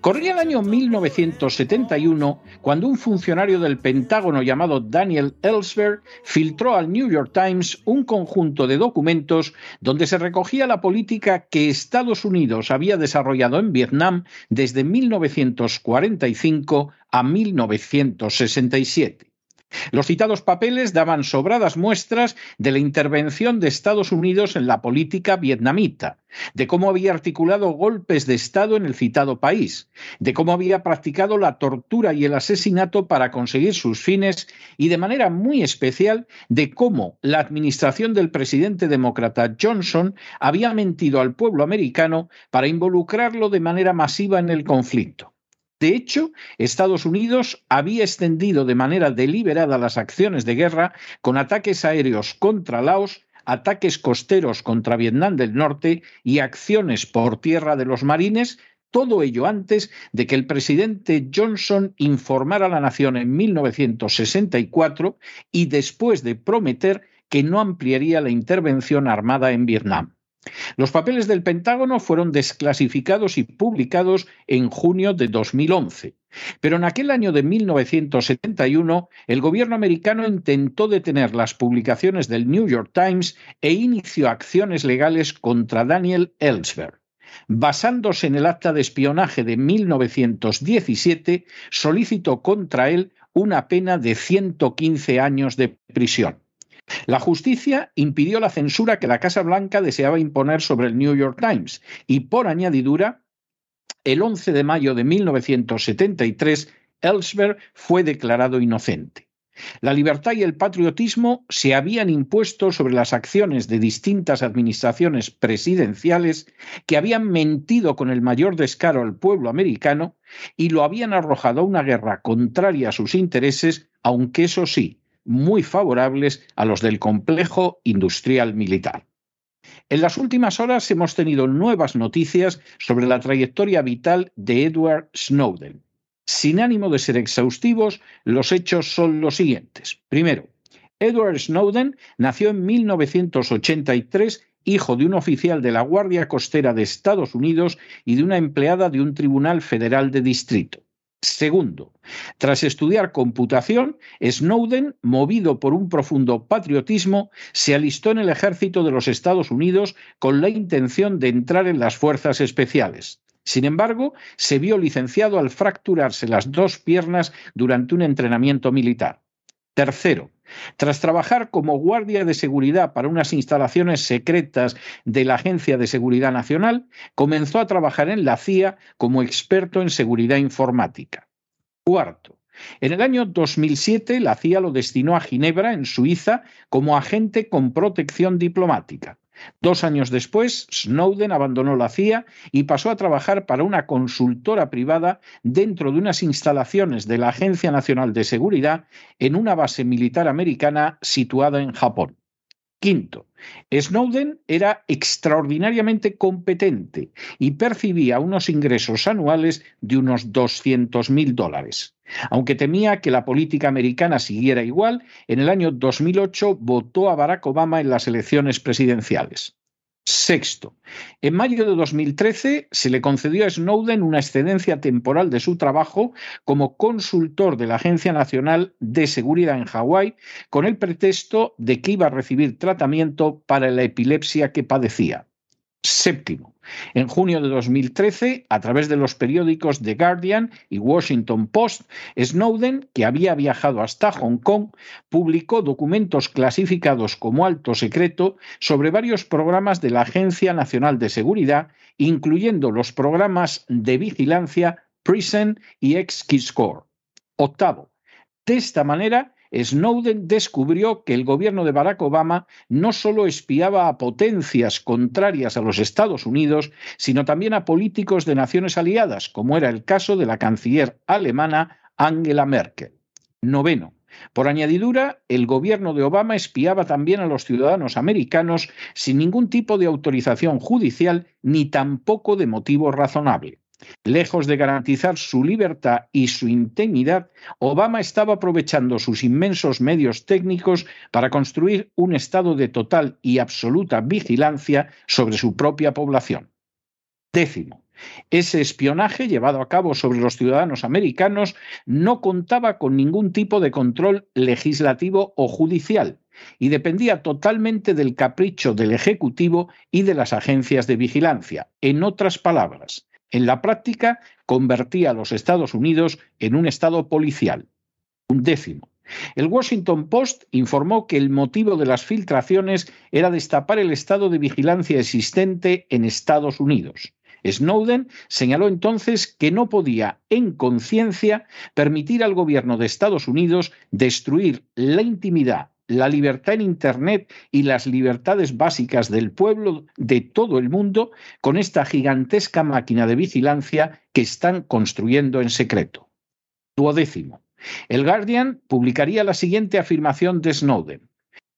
Corría el año 1971 cuando un funcionario del Pentágono llamado Daniel Ellsberg filtró al New York Times un conjunto de documentos donde se recogía la política que Estados Unidos había desarrollado en Vietnam desde 1945 a 1967. Los citados papeles daban sobradas muestras de la intervención de Estados Unidos en la política vietnamita, de cómo había articulado golpes de Estado en el citado país, de cómo había practicado la tortura y el asesinato para conseguir sus fines y de manera muy especial de cómo la administración del presidente demócrata Johnson había mentido al pueblo americano para involucrarlo de manera masiva en el conflicto. De hecho, Estados Unidos había extendido de manera deliberada las acciones de guerra con ataques aéreos contra Laos, ataques costeros contra Vietnam del Norte y acciones por tierra de los marines, todo ello antes de que el presidente Johnson informara a la nación en 1964 y después de prometer que no ampliaría la intervención armada en Vietnam. Los papeles del Pentágono fueron desclasificados y publicados en junio de 2011. Pero en aquel año de 1971, el gobierno americano intentó detener las publicaciones del New York Times e inició acciones legales contra Daniel Ellsberg. Basándose en el acta de espionaje de 1917, solicitó contra él una pena de 115 años de prisión. La justicia impidió la censura que la Casa Blanca deseaba imponer sobre el New York Times y, por añadidura, el 11 de mayo de 1973, Ellsberg fue declarado inocente. La libertad y el patriotismo se habían impuesto sobre las acciones de distintas administraciones presidenciales que habían mentido con el mayor descaro al pueblo americano y lo habían arrojado a una guerra contraria a sus intereses, aunque eso sí, muy favorables a los del complejo industrial militar. En las últimas horas hemos tenido nuevas noticias sobre la trayectoria vital de Edward Snowden. Sin ánimo de ser exhaustivos, los hechos son los siguientes. Primero, Edward Snowden nació en 1983 hijo de un oficial de la Guardia Costera de Estados Unidos y de una empleada de un tribunal federal de distrito. Segundo, tras estudiar computación, Snowden, movido por un profundo patriotismo, se alistó en el ejército de los Estados Unidos con la intención de entrar en las fuerzas especiales. Sin embargo, se vio licenciado al fracturarse las dos piernas durante un entrenamiento militar. Tercero, tras trabajar como guardia de seguridad para unas instalaciones secretas de la Agencia de Seguridad Nacional, comenzó a trabajar en la CIA como experto en seguridad informática. Cuarto, en el año 2007 la CIA lo destinó a Ginebra, en Suiza, como agente con protección diplomática. Dos años después, Snowden abandonó la CIA y pasó a trabajar para una consultora privada dentro de unas instalaciones de la Agencia Nacional de Seguridad en una base militar americana situada en Japón. Quinto, Snowden era extraordinariamente competente y percibía unos ingresos anuales de unos 200 mil dólares. Aunque temía que la política americana siguiera igual, en el año 2008 votó a Barack Obama en las elecciones presidenciales. Sexto, en mayo de 2013 se le concedió a Snowden una excedencia temporal de su trabajo como consultor de la Agencia Nacional de Seguridad en Hawái con el pretexto de que iba a recibir tratamiento para la epilepsia que padecía. Séptimo, en junio de 2013, a través de los periódicos The Guardian y Washington Post, Snowden, que había viajado hasta Hong Kong, publicó documentos clasificados como alto secreto sobre varios programas de la Agencia Nacional de Seguridad, incluyendo los programas de vigilancia Prison y X-Keyscore. Octavo, de esta manera, Snowden descubrió que el gobierno de Barack Obama no solo espiaba a potencias contrarias a los Estados Unidos, sino también a políticos de naciones aliadas, como era el caso de la canciller alemana Angela Merkel. Noveno. Por añadidura, el gobierno de Obama espiaba también a los ciudadanos americanos sin ningún tipo de autorización judicial ni tampoco de motivo razonable. Lejos de garantizar su libertad y su integridad, Obama estaba aprovechando sus inmensos medios técnicos para construir un estado de total y absoluta vigilancia sobre su propia población. Décimo, ese espionaje llevado a cabo sobre los ciudadanos americanos no contaba con ningún tipo de control legislativo o judicial y dependía totalmente del capricho del Ejecutivo y de las agencias de vigilancia. En otras palabras, en la práctica, convertía a los Estados Unidos en un Estado policial. Un décimo. El Washington Post informó que el motivo de las filtraciones era destapar el estado de vigilancia existente en Estados Unidos. Snowden señaló entonces que no podía, en conciencia, permitir al gobierno de Estados Unidos destruir la intimidad la libertad en Internet y las libertades básicas del pueblo de todo el mundo con esta gigantesca máquina de vigilancia que están construyendo en secreto. Duodécimo. El Guardian publicaría la siguiente afirmación de Snowden.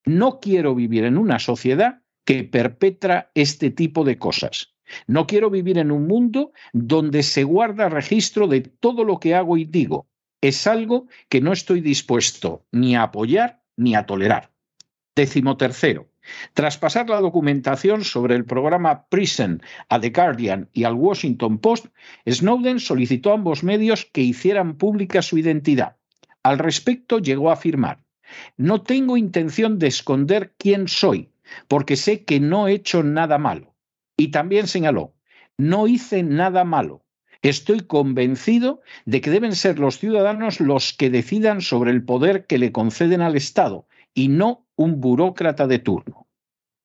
No quiero vivir en una sociedad que perpetra este tipo de cosas. No quiero vivir en un mundo donde se guarda registro de todo lo que hago y digo. Es algo que no estoy dispuesto ni a apoyar ni a tolerar. Décimo tercero. Tras pasar la documentación sobre el programa Prison a The Guardian y al Washington Post, Snowden solicitó a ambos medios que hicieran pública su identidad. Al respecto llegó a afirmar, no tengo intención de esconder quién soy, porque sé que no he hecho nada malo. Y también señaló, no hice nada malo, Estoy convencido de que deben ser los ciudadanos los que decidan sobre el poder que le conceden al Estado y no un burócrata de turno.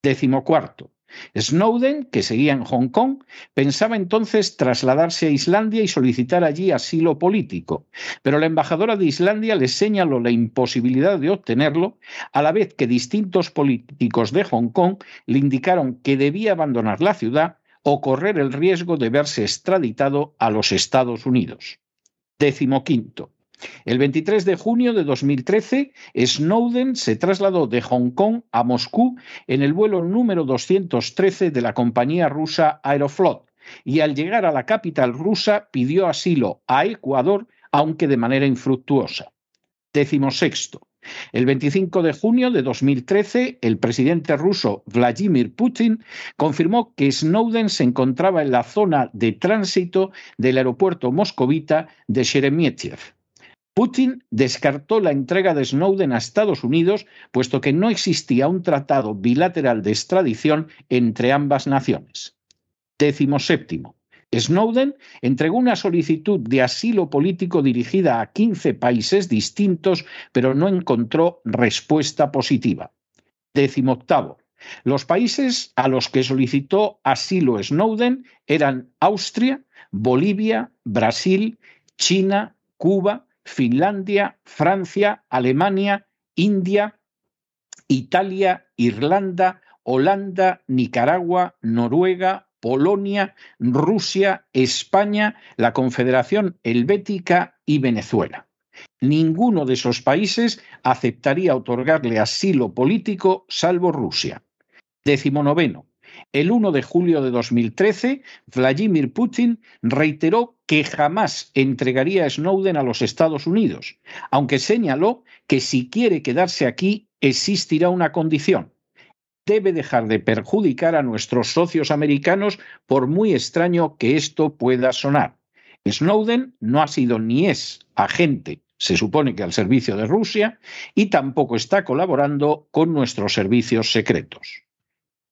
Décimo cuarto. Snowden, que seguía en Hong Kong, pensaba entonces trasladarse a Islandia y solicitar allí asilo político, pero la embajadora de Islandia le señaló la imposibilidad de obtenerlo, a la vez que distintos políticos de Hong Kong le indicaron que debía abandonar la ciudad o correr el riesgo de verse extraditado a los Estados Unidos. Décimo quinto. El 23 de junio de 2013, Snowden se trasladó de Hong Kong a Moscú en el vuelo número 213 de la compañía rusa Aeroflot y al llegar a la capital rusa pidió asilo a Ecuador, aunque de manera infructuosa. Décimo sexto. El 25 de junio de 2013, el presidente ruso Vladimir Putin confirmó que Snowden se encontraba en la zona de tránsito del aeropuerto moscovita de Sheremetyev. Putin descartó la entrega de Snowden a Estados Unidos, puesto que no existía un tratado bilateral de extradición entre ambas naciones. Décimo séptimo. Snowden entregó una solicitud de asilo político dirigida a 15 países distintos, pero no encontró respuesta positiva. Décimo octavo. Los países a los que solicitó asilo Snowden eran Austria, Bolivia, Brasil, China, Cuba, Finlandia, Francia, Alemania, India, Italia, Irlanda, Holanda, Nicaragua, Noruega, Polonia, Rusia, España, la Confederación Helvética y Venezuela. Ninguno de esos países aceptaría otorgarle asilo político salvo Rusia. Décimo noveno. El 1 de julio de 2013, Vladimir Putin reiteró que jamás entregaría a Snowden a los Estados Unidos, aunque señaló que si quiere quedarse aquí existirá una condición. Debe dejar de perjudicar a nuestros socios americanos por muy extraño que esto pueda sonar. Snowden no ha sido ni es agente, se supone que al servicio de Rusia, y tampoco está colaborando con nuestros servicios secretos.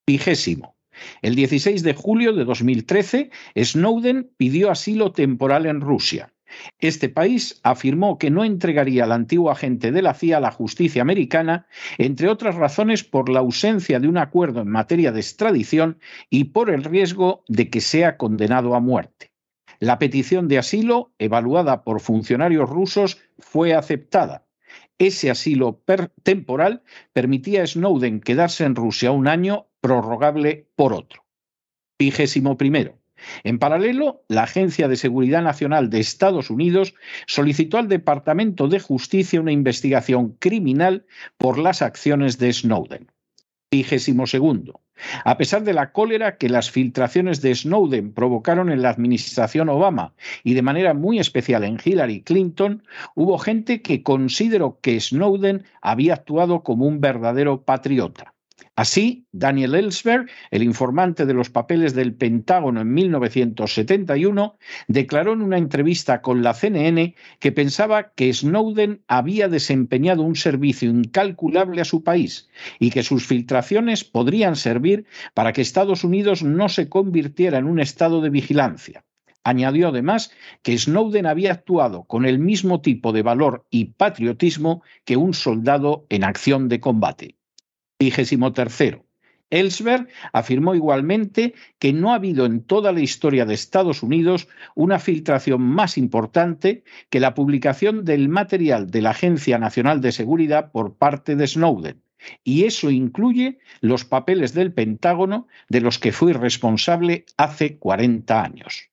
Vigésimo. El 16 de julio de 2013, Snowden pidió asilo temporal en Rusia. Este país afirmó que no entregaría al antiguo agente de la CIA a la justicia americana, entre otras razones por la ausencia de un acuerdo en materia de extradición y por el riesgo de que sea condenado a muerte. La petición de asilo, evaluada por funcionarios rusos, fue aceptada. Ese asilo temporal permitía a Snowden quedarse en Rusia un año, prorrogable por otro. Vigésimo primero. En paralelo, la Agencia de Seguridad Nacional de Estados Unidos solicitó al Departamento de Justicia una investigación criminal por las acciones de Snowden. Vigésimo segundo. A pesar de la cólera que las filtraciones de Snowden provocaron en la administración Obama y de manera muy especial en Hillary Clinton, hubo gente que consideró que Snowden había actuado como un verdadero patriota. Así, Daniel Ellsberg, el informante de los papeles del Pentágono en 1971, declaró en una entrevista con la CNN que pensaba que Snowden había desempeñado un servicio incalculable a su país y que sus filtraciones podrían servir para que Estados Unidos no se convirtiera en un estado de vigilancia. Añadió además que Snowden había actuado con el mismo tipo de valor y patriotismo que un soldado en acción de combate. Vigésimo tercero. Ellsberg afirmó igualmente que no ha habido en toda la historia de Estados Unidos una filtración más importante que la publicación del material de la Agencia Nacional de Seguridad por parte de Snowden. Y eso incluye los papeles del Pentágono de los que fui responsable hace 40 años.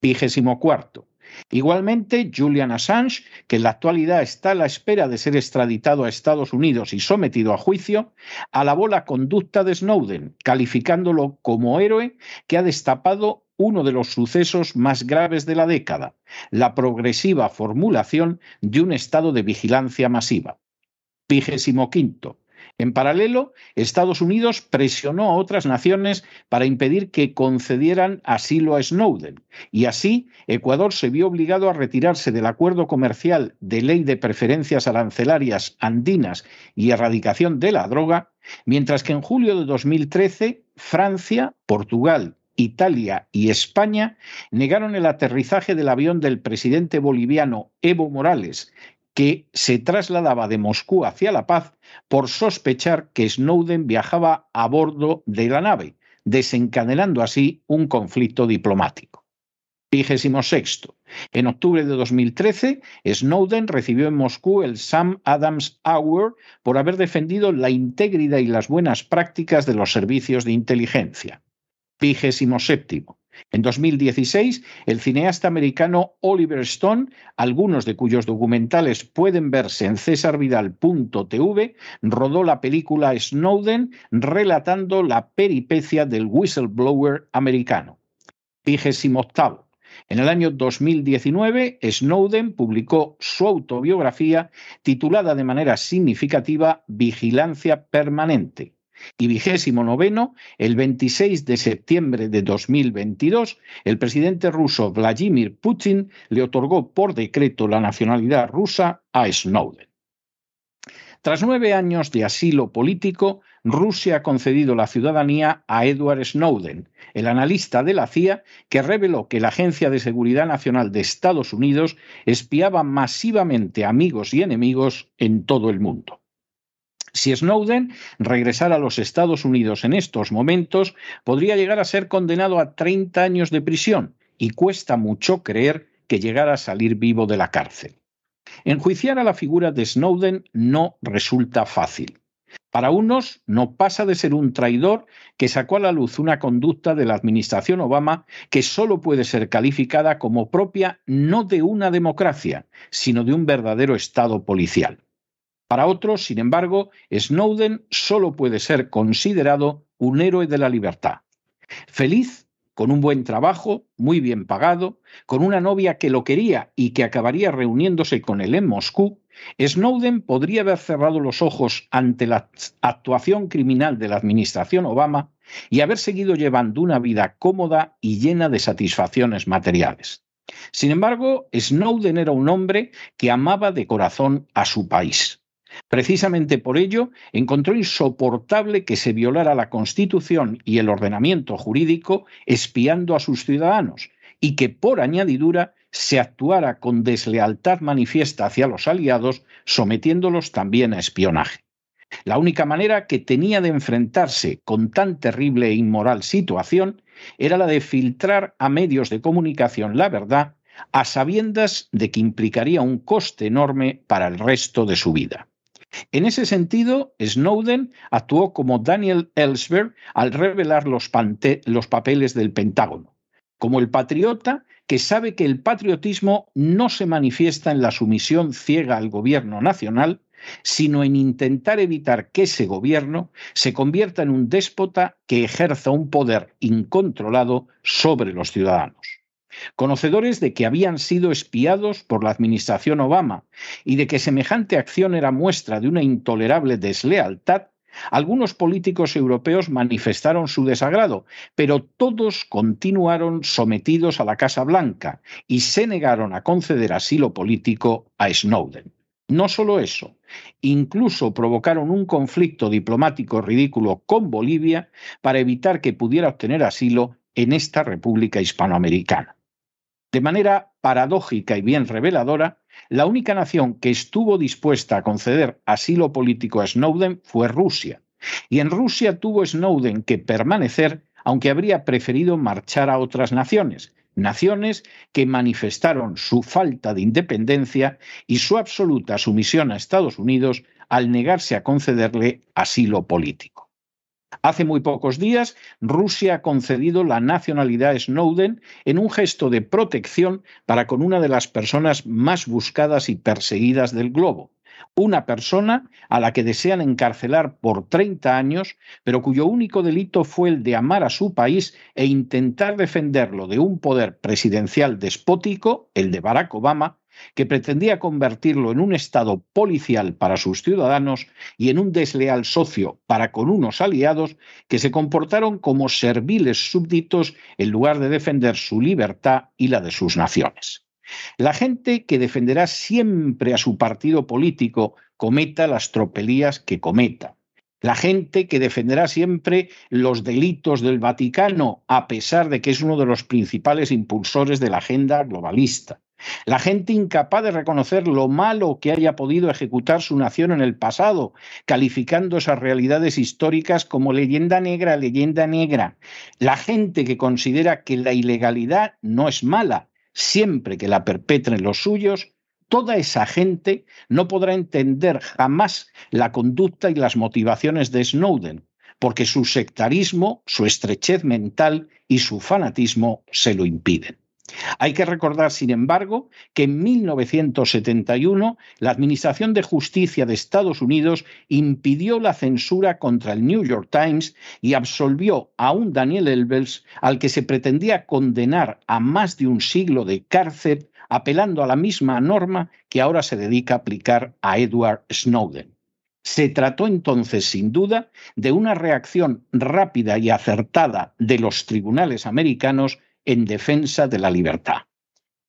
Vigésimo cuarto. Igualmente, Julian Assange, que en la actualidad está a la espera de ser extraditado a Estados Unidos y sometido a juicio, alabó la conducta de Snowden, calificándolo como héroe que ha destapado uno de los sucesos más graves de la década, la progresiva formulación de un estado de vigilancia masiva. Vigésimo quinto. En paralelo, Estados Unidos presionó a otras naciones para impedir que concedieran asilo a Snowden, y así Ecuador se vio obligado a retirarse del acuerdo comercial de ley de preferencias arancelarias andinas y erradicación de la droga, mientras que en julio de 2013 Francia, Portugal, Italia y España negaron el aterrizaje del avión del presidente boliviano Evo Morales, que se trasladaba de Moscú hacia La Paz por sospechar que Snowden viajaba a bordo de la nave, desencadenando así un conflicto diplomático. Vigésimo sexto. En octubre de 2013, Snowden recibió en Moscú el Sam Adams Award por haber defendido la integridad y las buenas prácticas de los servicios de inteligencia. Vigésimo séptimo. En 2016, el cineasta americano Oliver Stone, algunos de cuyos documentales pueden verse en cesarvidal.tv, rodó la película Snowden relatando la peripecia del whistleblower americano. Vigésimo octavo. En el año 2019, Snowden publicó su autobiografía titulada de manera significativa Vigilancia Permanente y vigésimo noveno, el 26 de septiembre de 2022, el presidente ruso Vladimir Putin le otorgó por decreto la nacionalidad rusa a Snowden. Tras nueve años de asilo político, Rusia ha concedido la ciudadanía a Edward Snowden, el analista de la CIA que reveló que la Agencia de Seguridad Nacional de Estados Unidos espiaba masivamente amigos y enemigos en todo el mundo. Si Snowden regresara a los Estados Unidos en estos momentos, podría llegar a ser condenado a 30 años de prisión y cuesta mucho creer que llegara a salir vivo de la cárcel. Enjuiciar a la figura de Snowden no resulta fácil. Para unos no pasa de ser un traidor que sacó a la luz una conducta de la administración Obama que solo puede ser calificada como propia no de una democracia, sino de un verdadero Estado policial. Para otros, sin embargo, Snowden solo puede ser considerado un héroe de la libertad. Feliz, con un buen trabajo, muy bien pagado, con una novia que lo quería y que acabaría reuniéndose con él en Moscú, Snowden podría haber cerrado los ojos ante la actuación criminal de la administración Obama y haber seguido llevando una vida cómoda y llena de satisfacciones materiales. Sin embargo, Snowden era un hombre que amaba de corazón a su país. Precisamente por ello, encontró insoportable que se violara la Constitución y el ordenamiento jurídico espiando a sus ciudadanos y que, por añadidura, se actuara con deslealtad manifiesta hacia los aliados, sometiéndolos también a espionaje. La única manera que tenía de enfrentarse con tan terrible e inmoral situación era la de filtrar a medios de comunicación la verdad a sabiendas de que implicaría un coste enorme para el resto de su vida. En ese sentido, Snowden actuó como Daniel Ellsberg al revelar los, los papeles del Pentágono, como el patriota que sabe que el patriotismo no se manifiesta en la sumisión ciega al gobierno nacional, sino en intentar evitar que ese gobierno se convierta en un déspota que ejerza un poder incontrolado sobre los ciudadanos. Conocedores de que habían sido espiados por la administración Obama y de que semejante acción era muestra de una intolerable deslealtad, algunos políticos europeos manifestaron su desagrado, pero todos continuaron sometidos a la Casa Blanca y se negaron a conceder asilo político a Snowden. No solo eso, incluso provocaron un conflicto diplomático ridículo con Bolivia para evitar que pudiera obtener asilo en esta República Hispanoamericana. De manera paradójica y bien reveladora, la única nación que estuvo dispuesta a conceder asilo político a Snowden fue Rusia, y en Rusia tuvo Snowden que permanecer, aunque habría preferido marchar a otras naciones, naciones que manifestaron su falta de independencia y su absoluta sumisión a Estados Unidos al negarse a concederle asilo político. Hace muy pocos días, Rusia ha concedido la nacionalidad a Snowden en un gesto de protección para con una de las personas más buscadas y perseguidas del globo. Una persona a la que desean encarcelar por 30 años, pero cuyo único delito fue el de amar a su país e intentar defenderlo de un poder presidencial despótico, el de Barack Obama, que pretendía convertirlo en un Estado policial para sus ciudadanos y en un desleal socio para con unos aliados que se comportaron como serviles súbditos en lugar de defender su libertad y la de sus naciones. La gente que defenderá siempre a su partido político cometa las tropelías que cometa. La gente que defenderá siempre los delitos del Vaticano, a pesar de que es uno de los principales impulsores de la agenda globalista. La gente incapaz de reconocer lo malo que haya podido ejecutar su nación en el pasado, calificando esas realidades históricas como leyenda negra, leyenda negra. La gente que considera que la ilegalidad no es mala, siempre que la perpetren los suyos, toda esa gente no podrá entender jamás la conducta y las motivaciones de Snowden, porque su sectarismo, su estrechez mental y su fanatismo se lo impiden. Hay que recordar, sin embargo, que en 1971 la Administración de Justicia de Estados Unidos impidió la censura contra el New York Times y absolvió a un Daniel Elbels al que se pretendía condenar a más de un siglo de cárcel apelando a la misma norma que ahora se dedica a aplicar a Edward Snowden. Se trató entonces, sin duda, de una reacción rápida y acertada de los tribunales americanos en defensa de la libertad.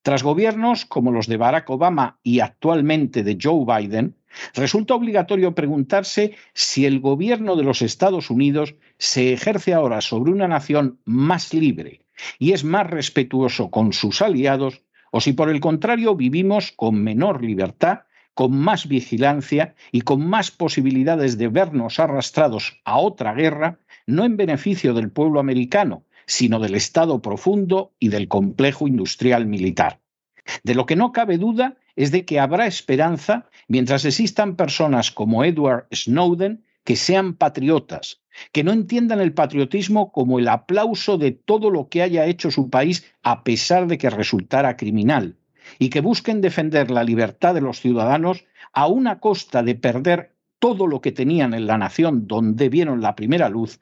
Tras gobiernos como los de Barack Obama y actualmente de Joe Biden, resulta obligatorio preguntarse si el gobierno de los Estados Unidos se ejerce ahora sobre una nación más libre y es más respetuoso con sus aliados o si por el contrario vivimos con menor libertad, con más vigilancia y con más posibilidades de vernos arrastrados a otra guerra, no en beneficio del pueblo americano, sino del Estado profundo y del complejo industrial militar. De lo que no cabe duda es de que habrá esperanza mientras existan personas como Edward Snowden que sean patriotas, que no entiendan el patriotismo como el aplauso de todo lo que haya hecho su país a pesar de que resultara criminal, y que busquen defender la libertad de los ciudadanos a una costa de perder todo lo que tenían en la nación donde vieron la primera luz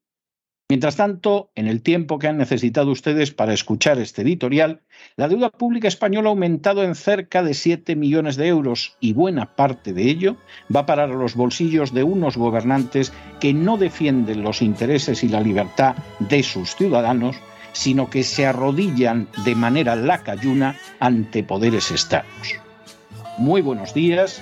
Mientras tanto, en el tiempo que han necesitado ustedes para escuchar este editorial, la deuda pública española ha aumentado en cerca de 7 millones de euros y buena parte de ello va a parar a los bolsillos de unos gobernantes que no defienden los intereses y la libertad de sus ciudadanos, sino que se arrodillan de manera lacayuna ante poderes externos. Muy buenos días,